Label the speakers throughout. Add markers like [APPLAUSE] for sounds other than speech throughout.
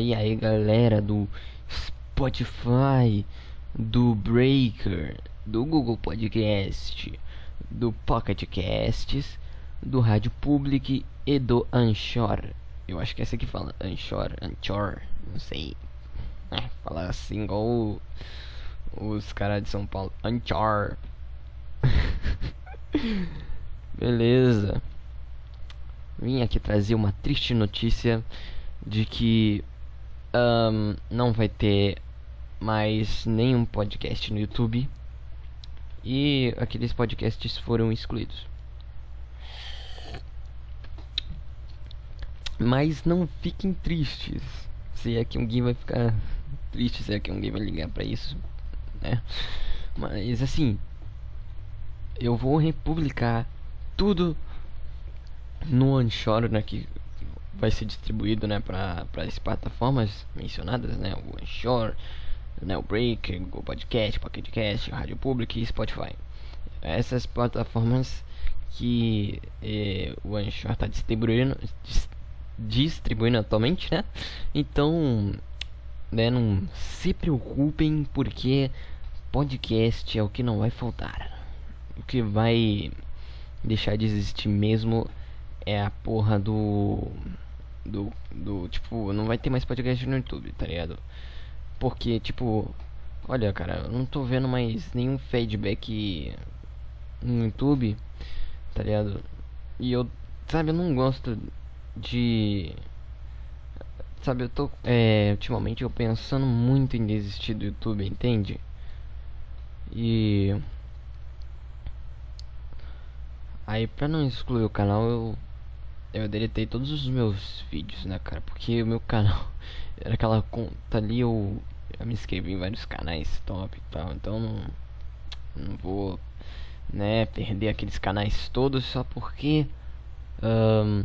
Speaker 1: E aí galera do Spotify, do Breaker, do Google Podcast, do Pocket Casts, do Rádio Public e do Anchor. Eu acho que é essa que fala Anchor, Anchor, não sei. É, fala assim igual os caras de São Paulo. Anchor. [LAUGHS] Beleza. Vim aqui trazer uma triste notícia de que um, não vai ter mais nenhum podcast no YouTube e aqueles podcasts foram excluídos. Mas não fiquem tristes. Se é que alguém vai ficar triste, se é que alguém vai ligar para isso, né? Mas assim, eu vou republicar tudo no Anchor, né, que vai ser distribuído, né, para as plataformas mencionadas, né, o Anchor, né, o Break, o Podcast, Pocket Rádio Pública e Spotify. Essas plataformas que eh, o Anchor está distribuindo, distribuindo atualmente, né? Então, né, não se preocupem porque podcast é o que não vai faltar. O que vai deixar de existir mesmo é a porra do. Do. Do. Tipo, não vai ter mais podcast no YouTube, tá ligado? Porque, tipo. Olha, cara, eu não tô vendo mais nenhum feedback no YouTube, tá ligado? E eu. Sabe, eu não gosto de. Sabe, eu tô. É, ultimamente eu pensando muito em desistir do YouTube, entende? E. Aí, pra não excluir o canal, eu eu deletei todos os meus vídeos, né, cara? Porque o meu canal [LAUGHS] era aquela conta ali, eu, eu me inscrevi em vários canais top e tal, então não, não vou, né, perder aqueles canais todos só porque, um,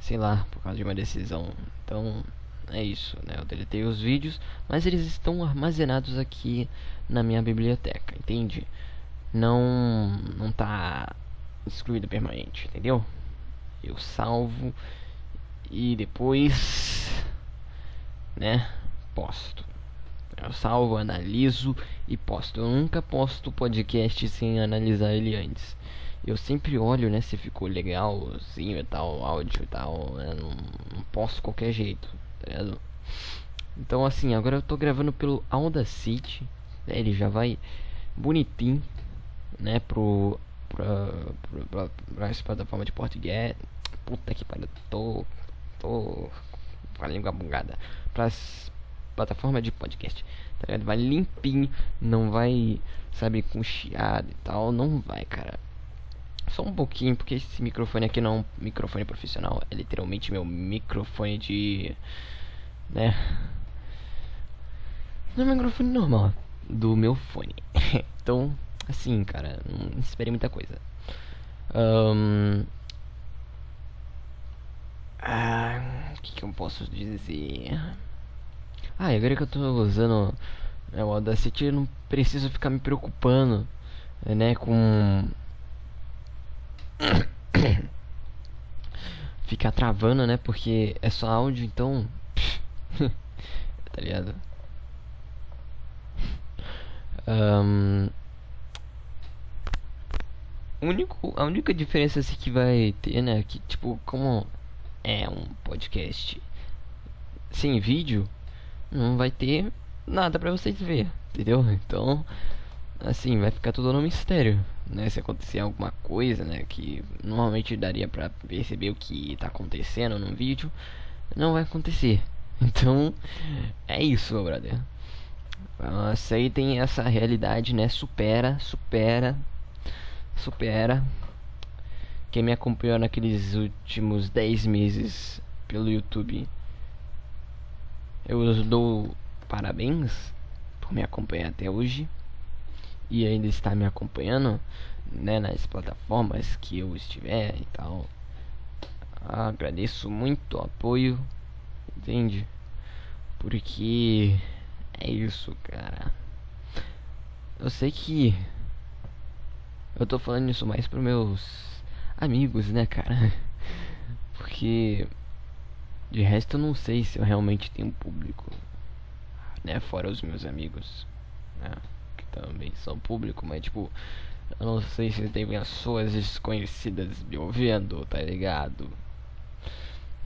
Speaker 1: sei lá, por causa de uma decisão. Então, é isso, né? Eu deletei os vídeos, mas eles estão armazenados aqui na minha biblioteca, entende? Não, não tá excluído permanente, entendeu? Eu salvo e depois, né, posto. Eu salvo, analiso e posto. Eu nunca posto podcast sem analisar ele antes. Eu sempre olho, né, se ficou legalzinho e tal, áudio e tal. Né, não, não posto qualquer jeito, tá ligado? Então, assim, agora eu tô gravando pelo Audacity. Né, ele já vai bonitinho, né, pro pra, pra, pra essa plataforma de português. Puta que pariu, tô. tô. com a língua bugada. Pras plataformas de podcast, tá ligado? Vai limpinho, não vai, sabe, com chiado e tal. Não vai, cara. Só um pouquinho, porque esse microfone aqui não é um microfone profissional, é literalmente meu microfone de. né? Não é um microfone normal do meu fone. [LAUGHS] então, Assim, cara, não esperei muita coisa. Um... Ah, o que, que eu posso dizer? Ah, agora que eu tô usando né, o Audacity, eu não preciso ficar me preocupando, né, com... [COUGHS] ficar travando, né, porque é só áudio, então... [LAUGHS] tá ligado? Um único, a única diferença assim, que vai ter, né? Que tipo, como é um podcast sem vídeo, não vai ter nada para vocês ver, entendeu? Então, assim, vai ficar tudo no mistério, né? Se acontecer alguma coisa, né? Que normalmente daria para perceber o que tá acontecendo no vídeo, não vai acontecer. [LAUGHS] Então, é isso, meu brother. Aceitem essa realidade, né? Supera, supera supera. Quem me acompanhou naqueles últimos 10 meses pelo YouTube, eu dou parabéns por me acompanhar até hoje e ainda está me acompanhando né, nas plataformas que eu estiver e tal. Agradeço muito o apoio, entende? Porque é isso, cara. Eu sei que eu tô falando isso mais pros meus amigos, né, cara? [LAUGHS] Porque De resto eu não sei se eu realmente tenho público. Né? Fora os meus amigos. Né? Que também são público, mas tipo. Eu não sei se tem pessoas desconhecidas me ouvindo, tá ligado?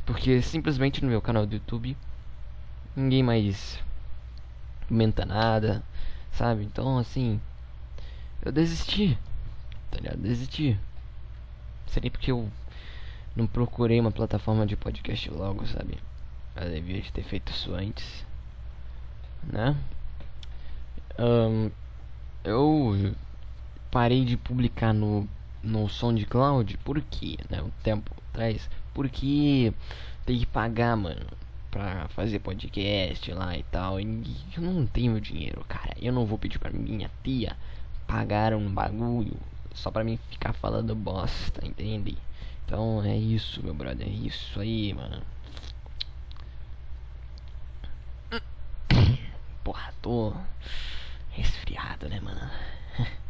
Speaker 1: Porque simplesmente no meu canal do YouTube ninguém mais comenta nada, sabe? Então assim, eu desisti, tá ligado? Desisti. Seria porque eu não procurei uma plataforma de podcast logo, sabe? Eu devia ter feito isso antes, né? Um, eu parei de publicar no no SoundCloud, por quê? Né? Um tempo atrás, porque tem que pagar, mano, pra fazer podcast lá e tal. E eu não tenho dinheiro, cara. Eu não vou pedir pra minha tia pagar um bagulho só pra mim ficar falando bosta, entende? Então é isso, meu brother. É isso aí, mano. [COUGHS] Porra, tô resfriado, né, mano? [LAUGHS]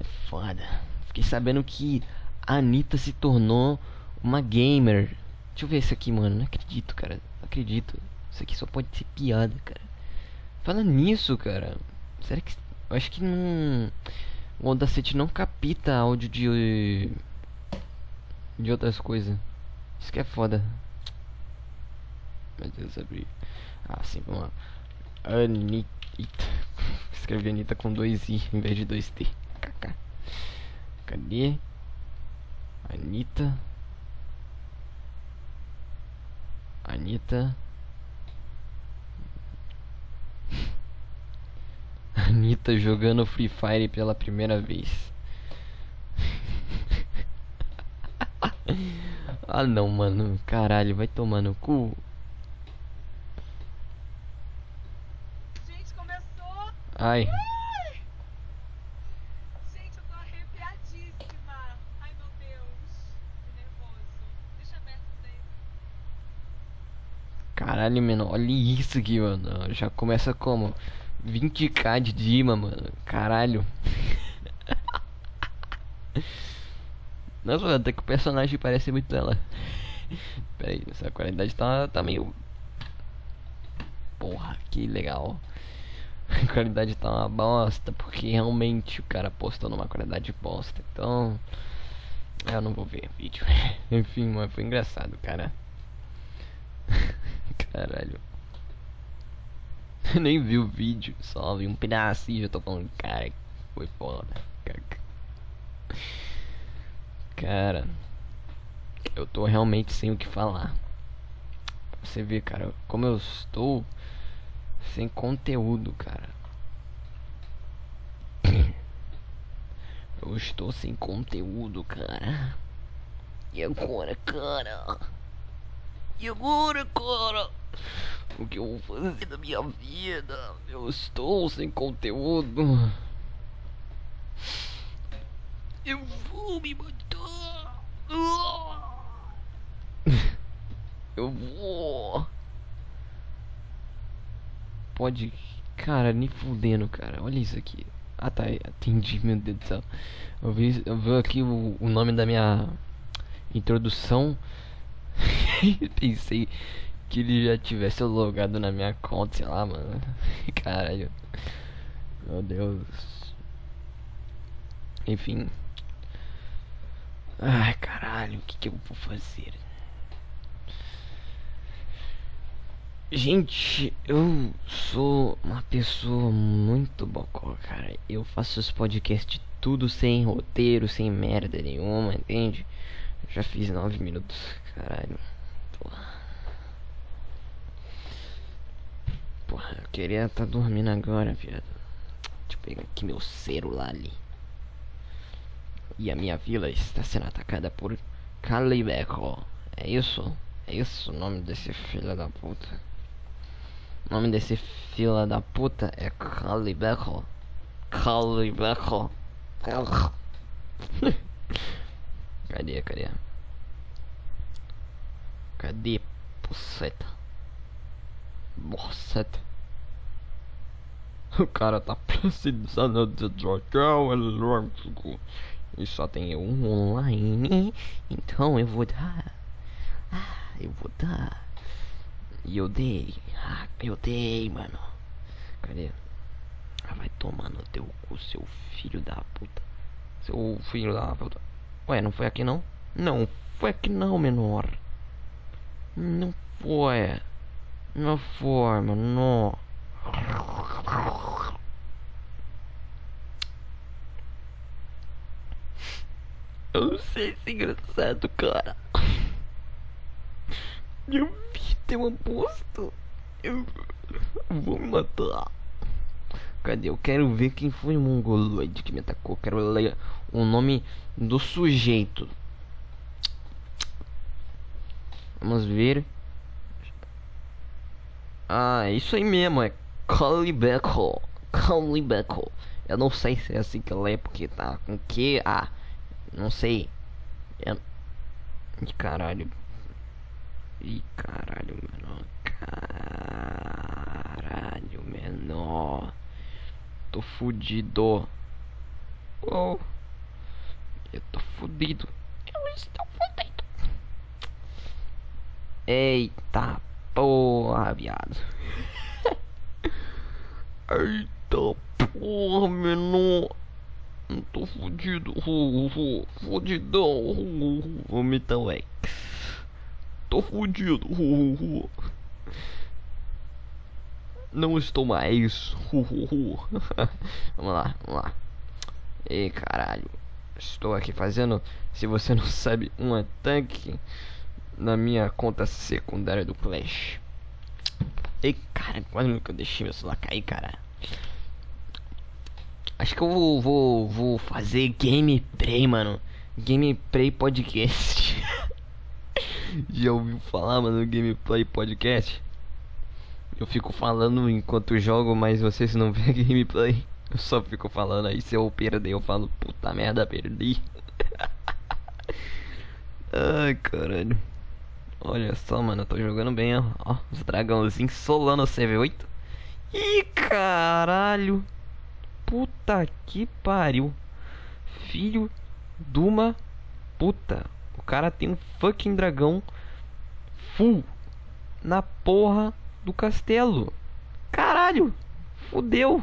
Speaker 1: É foda. Fiquei sabendo que a Anitta se tornou uma gamer. Deixa eu ver isso aqui, mano. Não acredito, cara. Não acredito. Isso aqui só pode ser piada, cara. Fala nisso, cara. Será que. Eu acho que não. O Audacity não capta áudio de. De outras coisas. Isso que é foda. Meu Deus, abri. Ah, sim, vamos lá. Anitta. [LAUGHS] Escrevi Anitta com dois I em vez de dois T. KK. Cadê? Anitta. Anitta. Anitta jogando Free Fire pela primeira vez. [LAUGHS] ah não, mano. Caralho, vai tomar no cu.
Speaker 2: Gente, começou!
Speaker 1: Ai.
Speaker 2: Ai! Gente, eu tô arrepiadíssima! Ai meu Deus! Que nervoso. Deixa aberto isso daí.
Speaker 1: Caralho, mano. Olha isso aqui, mano. Já começa como? 20k de Dima, mano. Caralho. Nossa, até que o personagem parece muito ela. Pera aí, essa qualidade tá, tá meio. Porra, que legal. A qualidade tá uma bosta, porque realmente o cara postou numa qualidade bosta. Então. Eu não vou ver vídeo. [LAUGHS] Enfim, mas foi engraçado, cara. [LAUGHS] Caralho. [LAUGHS] Nem vi o vídeo, só vi um e já tô falando, cara, foi foda. Cara, eu tô realmente sem o que falar. Você vê, cara, como eu estou sem conteúdo, cara. Eu estou sem conteúdo, cara. E agora, cara? E agora, cara? O que eu vou fazer da minha vida? Eu estou sem conteúdo. Eu vou me matar. Eu vou. Pode. Cara, nem fudendo, cara. Olha isso aqui. Ah tá, atendi, meu Deus do céu. Eu vi, eu vi aqui o, o nome da minha introdução. [LAUGHS] Pensei que ele já tivesse logado na minha conta, sei lá, mano. [LAUGHS] Caralho. Meu Deus. Enfim. Ai, caralho, o que, que eu vou fazer? Gente, eu sou uma pessoa muito bocó, cara. Eu faço os podcasts tudo sem roteiro, sem merda nenhuma, entende? Já fiz nove minutos, caralho. Porra. Porra, eu queria estar tá dormindo agora, viado. Deixa eu pegar aqui meu celular ali. E a minha vila está sendo atacada por Calibeco. É isso? É isso o nome desse filho da puta. O nome desse filho da puta é Calibeco. Calibeco. [LAUGHS] cadê, cadê? Cadê, puceta? Buceta. O cara tá precisando de dragão elétrico. E só tem um online. Então eu vou dar. Ah, eu vou dar. E eu dei. Ah, eu dei, mano. Cadê? Ah, vai tomar no teu cu, seu filho da puta. Seu filho da puta. Ué, não foi aqui não? Não, foi aqui não, menor. Não foi. Não foi, mano. Eu não sei se é engraçado, cara. Vida é um aposto. Eu vou me matar. Cadê? Eu quero ver quem foi o que me atacou. Quero ler o nome do sujeito. Vamos ver. Ah, é isso aí mesmo. É Calibeco. Calibeco. Eu não sei se é assim que ela é, porque tá com que. Ah, não sei. É... Ih, caralho. Ih, caralho, menor. Caralho, menor. Tô fudido. Oh. Eu tô fudido. Eu estou fudido. Eita porra, viado. [LAUGHS] Eita porra, menor. Não tô fudido. Uh, uh, fudidão. Uh, uh, vomita o X. Tô fudido. Uh, Não estou mais. Uh, uh, uh. vamos lá, vamos lá. Ei, caralho. Estou aqui fazendo, se você não sabe, um ataque na minha conta secundária do Clash. Ei, cara, quase que eu deixei meu celular cair, cara. Acho que eu vou, vou, vou fazer gameplay, mano. Gameplay podcast. [LAUGHS] Já ouviu falar, mano, gameplay podcast? Eu fico falando enquanto jogo, mas vocês não vê [LAUGHS] gameplay. Eu só fico falando aí, se eu perder, eu falo, puta merda, perdi. [LAUGHS] Ai, caralho. Olha só, mano, eu tô jogando bem, ó. ó os dragãozinhos solando o CV8. Ih, caralho. Puta que pariu. Filho de uma puta. O cara tem um fucking dragão full na porra do castelo. Caralho. Fudeu.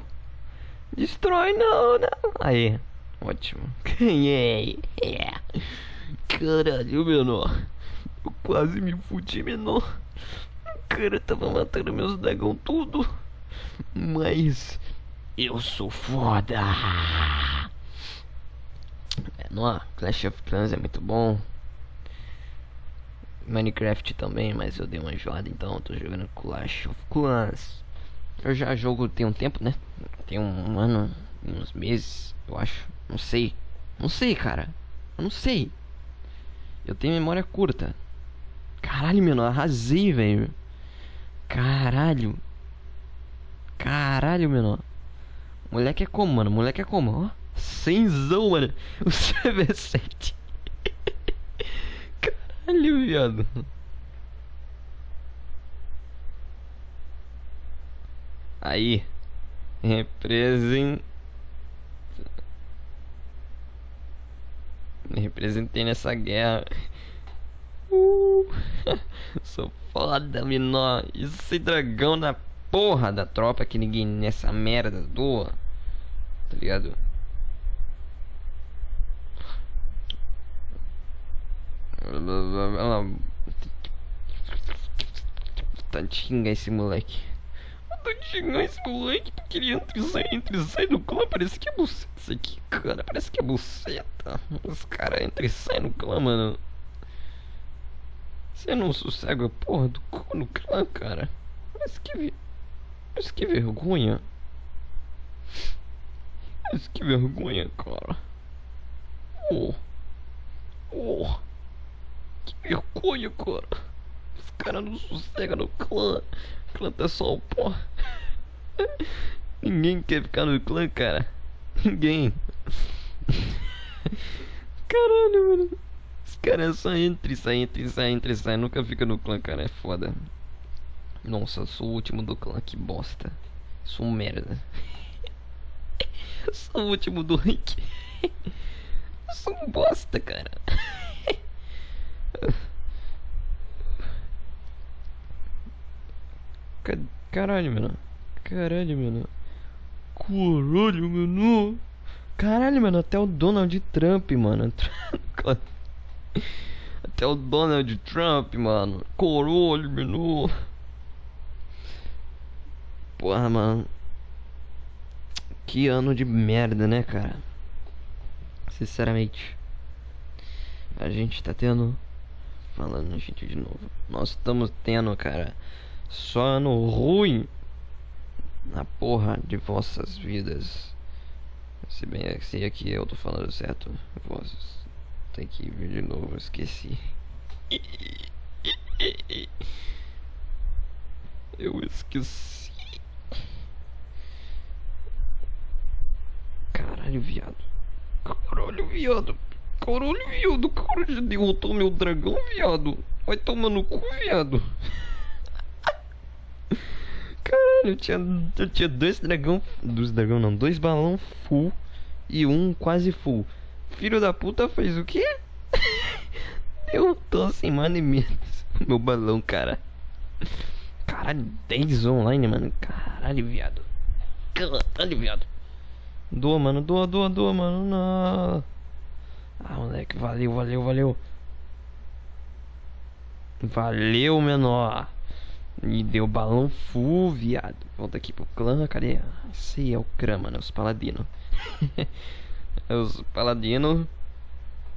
Speaker 1: Destrói não, não. Aí. Ótimo. [LAUGHS] Ganhei. Yeah. Caralho, menor. Eu quase me fudi, menor. O cara tava matando meus dragão tudo. Mas eu sou foda. É, no Clash of Clans é muito bom. Minecraft também, mas eu dei uma enjoada, então tô jogando Clash of Clans. Eu já jogo tem um tempo, né? Tem um ano, uns meses, eu acho. Não sei. Não sei, cara. Eu não sei. Eu tenho memória curta. Caralho, menor, arrasei, velho. Caralho. Caralho, menor. Moleque é como, mano? Moleque é como? Ó, cenzão, mano. [LAUGHS] O CV7. Caralho, viado. Aí. Represent... Representei nessa guerra. Uh, [LAUGHS] sou foda, menor. Esse dragão na porra da tropa que ninguém nessa merda doa. Tá ligado? Tá xingar esse moleque. Tá xingar esse moleque porque ele entra e sai, entra e sai do clã. Parece que é buceta isso aqui, cara. Parece que é buceta. Os caras entram e saem no clã, mano. Você não sossega a porra do cu no clã, cara. Mas que. Mas que vergonha. Mas que vergonha, cara. Oh. Oh. Que vergonha, cara. Os caras não sossegam no clã. O clã tá só o pó. Ninguém quer ficar no clã, cara. Ninguém. Caralho, mano. Os caras só entram e saem, entram e saem, e. Nunca fica no clã, cara. É foda. Nossa, sou o último do clã, que bosta. Sou um merda. [LAUGHS] Sou o último do rank. [LAUGHS] Sou um bosta, cara. Caralho, mano. Caralho, mano. Caralho, mano. Caralho, mano. Até o Donald Trump, mano. Até o Donald Trump, mano. Caralho, mano. Porra, mano. Que ano de merda, né, cara? Sinceramente. A gente tá tendo. Falando gente de novo. Nós estamos tendo, cara. Só ano ruim. Na porra de vossas vidas. Se bem se aqui eu tô falando certo. Vozes. Tem que vir de novo, esqueci. Eu esqueci. Caralho, viado. Caralho, viado. Caralho, viado. Cara, já derrotou meu dragão, viado. Vai tomar no cu, viado. [LAUGHS] Caralho, eu tinha, eu tinha dois dragão. Dois dragão não, dois balão full e um quase full. Filho da puta fez o quê? [LAUGHS] Derrotou sem mano e menos. [LAUGHS] Meu balão, cara. Caralho, 10 online, mano. Caralho, viado. Caralho, viado. Doa, mano. Doa, doa, doa, mano. Não. Ah, moleque. Valeu, valeu, valeu. Valeu, menor. E deu balão full, viado. Volta aqui pro clã, cadê? Esse é o clã, mano. Os paladinos. [LAUGHS] os paladinos.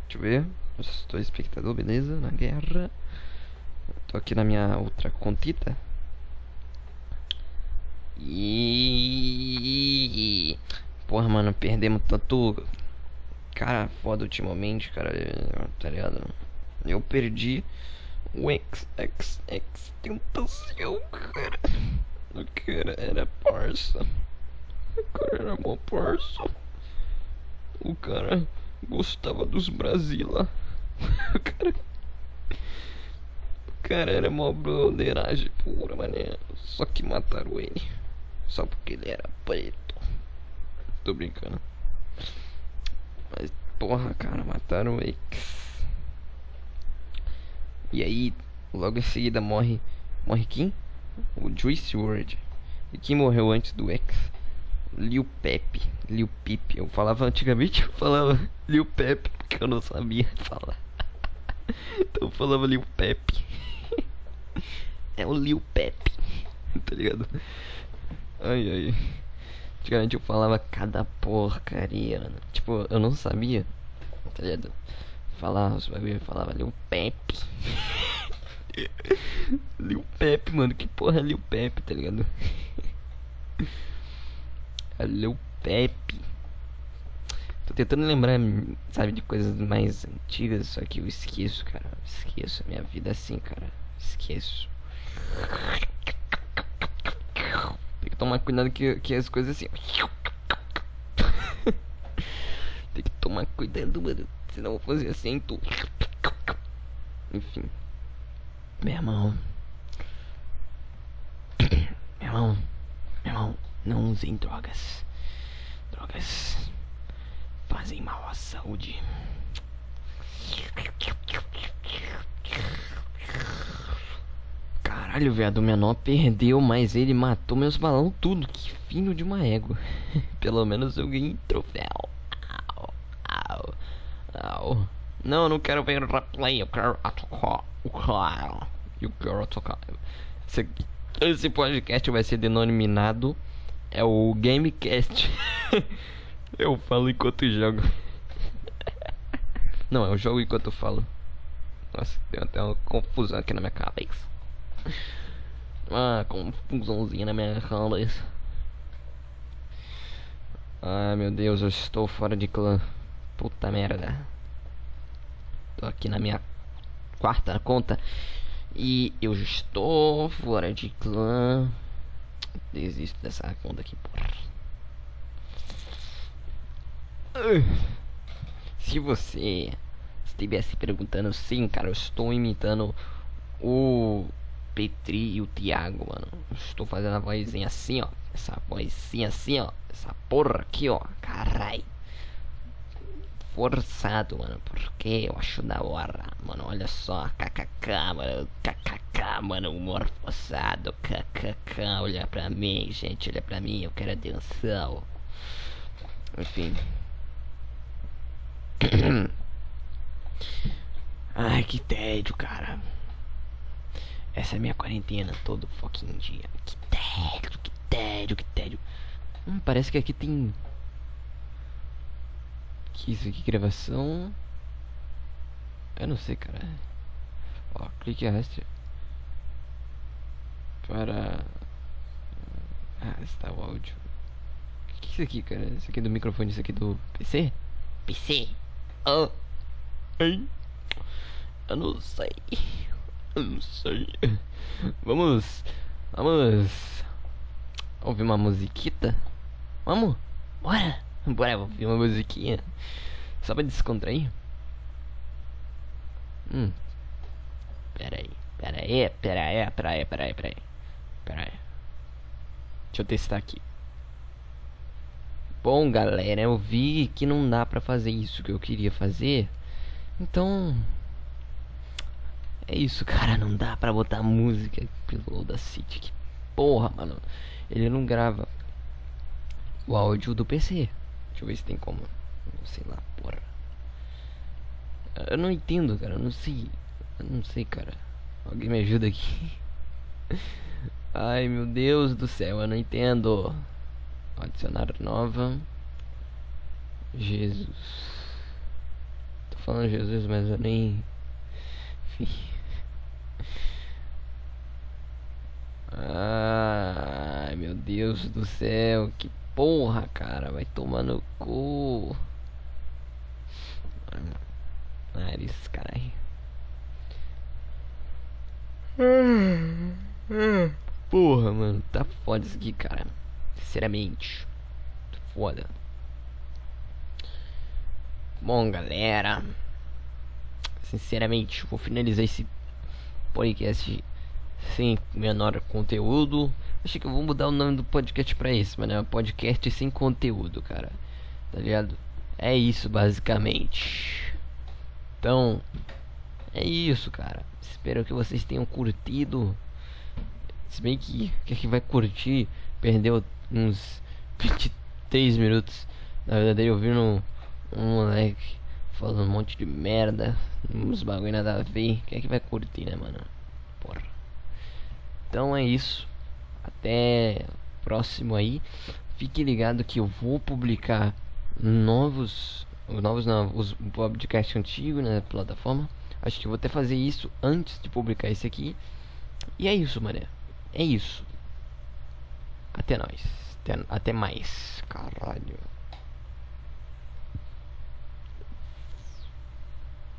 Speaker 1: Deixa eu ver. Estou espectador, beleza? Na guerra. Tô aqui na minha outra contita. E. Porra, mano, perdemos tanto. Cara, foda ultimamente, cara. Tá ligado? Eu perdi o XXX Tentação, cara. O cara era parça. O cara era mó parça. O cara gostava dos Brasila. [LAUGHS] O cara. O cara era mó broderagem pura, mané. Só que mataram ele. Só porque ele era preto. Tô brincando. Porra, cara, mataram o X. E aí, logo em seguida morre. Morre quem? O Juice WRLD. E quem morreu antes do X? Lil Pepe. Lil Pepe. Eu falava antigamente, eu falava Lil Pepe, porque eu não sabia falar. [LAUGHS] então eu falava Lil Pepe. [LAUGHS] é o Lil Pepe. [LAUGHS] Tá ligado? Ai ai. Antigamente eu falava cada porcaria, mano. Tipo, eu não sabia. Tá ligado? Falar os bagulho, falava Lil Pepe. [LAUGHS] Lil Pepe, mano. Que porra é Lil Pepe, tá ligado? [LAUGHS] É Lil Pepe. Tô tentando lembrar, sabe, de coisas mais antigas, só que eu esqueço, cara. Esqueço minha vida assim, cara. Esqueço. Tomar cuidado que, que as coisas assim. [LAUGHS] Tem que tomar cuidado, mano. Senão eu vou fazer assim, tu. Enfim. Meu irmão. Meu irmão. Meu irmão. Não usem drogas. Drogas fazem mal à saúde. Caralho, viado, o menor perdeu, mas ele matou meus balão tudo. Que fino de uma égua. [LAUGHS] Pelo menos eu ganhei troféu. Au, au, au. Não, eu não quero ver replay, eu quero tocar o cara. Eu quero tocar. Esse, esse podcast vai ser denominado é o Gamecast. [LAUGHS] eu falo enquanto jogo. [LAUGHS] Não, é o jogo enquanto eu falo. Nossa, tem até uma confusão aqui na minha cabeça. Ah, confusãozinha na minha cabeça. Ai meu Deus, eu estou fora de clã. Puta merda. Tô aqui na minha quarta conta. E eu estou fora de clã. Desisto dessa conta aqui, porra. Se você estivesse perguntando, sim, cara, eu estou imitando o Petri e o Thiago, mano. Estou fazendo a vozinha assim, ó. Essa vozinha assim, ó. Essa porra aqui, ó. Carai. forçado, mano. Porque eu acho da hora, mano. Olha só, kkk, mano. Kkk, mano. Humor forçado, kkk. Olha pra mim, gente. Olha pra mim. Eu quero atenção. Enfim. [COUGHS] Ai, que tédio, cara. Essa é minha quarentena todo fucking dia. Que tédio, que tédio, que tédio. Hum, parece que aqui tem. Que isso aqui, gravação. Eu não sei, cara. Ó, clique arraste. Para. Ah, está o áudio. Que é isso aqui, cara? Isso aqui é do microfone, isso aqui é do PC? PC? Oh. Hein? Eu não sei. Não sei. Vamos. Vamos. Ouvir uma musiquita? Vamos? Bora! Bora ouvir uma musiquinha. Só pra descontrair. Hum. Pera aí. Pera aí, pera aí, pera aí, pera aí, pera aí. Pera aí. Deixa eu testar aqui. Bom, galera, eu vi que não dá pra fazer isso que eu queria fazer. Então, é isso, cara. Não dá pra botar música pelo Audacity. Que porra, mano. Ele não grava o áudio do PC. Deixa eu ver se tem como. Não sei lá, porra. Eu não entendo, cara. Eu não sei. Eu não sei, cara. Alguém me ajuda aqui. [LAUGHS] Ai, meu Deus do céu. Eu não entendo. Adicionar nova. Jesus. Tô falando Jesus, mas eu nem. Enfim. Ai, meu Deus do céu, que porra, cara, vai tomar no cu. Nariz, caralho. Porra, mano, tá foda isso aqui, cara. Sinceramente, tá foda. Bom, galera, sinceramente, vou finalizar esse podcast sem menor conteúdo. Acho que eu vou mudar o nome do podcast pra esse, mano. É um podcast sem conteúdo, cara. Tá ligado? É isso, basicamente. Então, é isso, cara. Espero que vocês tenham curtido. Se bem que quem é que vai curtir perdeu uns 23 minutos. Na verdade, eu vi um, um moleque falando um monte de merda, uns bagulho nada a ver. Quem é que vai curtir, né, mano? Então é isso. Até próximo aí. Fique ligado que eu vou publicar novos. Novos não, os podcast antigo na plataforma. Acho que vou até fazer isso antes de publicar esse aqui. E é isso, mané. É isso. Até nós. Até, até mais. Caralho.